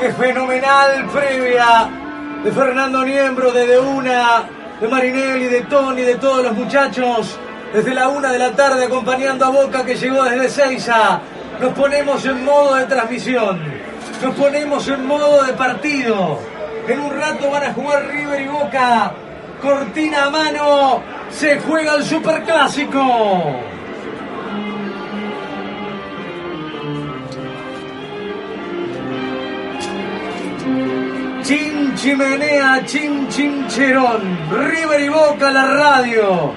Qué fenomenal previa de Fernando Niembro, de De Una, de Marinelli, de Tony, de todos los muchachos. Desde la una de la tarde acompañando a Boca que llegó desde Seiza. Nos ponemos en modo de transmisión. Nos ponemos en modo de partido. En un rato van a jugar River y Boca. Cortina a mano. Se juega el superclásico. Chin chimenea, chin chincherón. River y Boca la radio.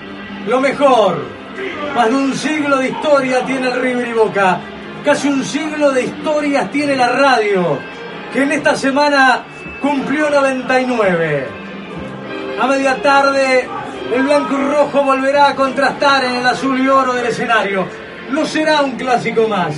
Lo mejor. Más de un siglo de historia tiene el River y Boca. Casi un siglo de historias tiene la radio. Que en esta semana cumplió 99. A media tarde, el blanco y rojo volverá a contrastar en el azul y oro del escenario. No será un clásico más.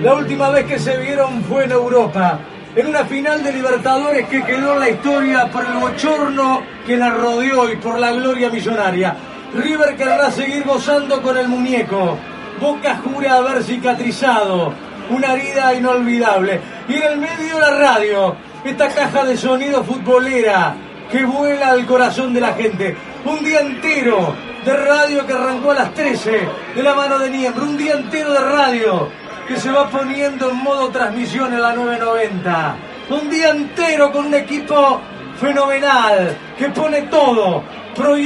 La última vez que se vieron fue en Europa en una final de Libertadores que quedó la historia por el bochorno que la rodeó y por la gloria millonaria. River querrá seguir gozando con el muñeco. Boca jura haber cicatrizado. Una herida inolvidable. Y en el medio la radio. Esta caja de sonido futbolera que vuela al corazón de la gente. Un día entero de radio que arrancó a las 13 de la mano de Niembro. Un día entero de radio que se va poniendo en modo transmisión en la 990. Un día entero con un equipo fenomenal que pone todo.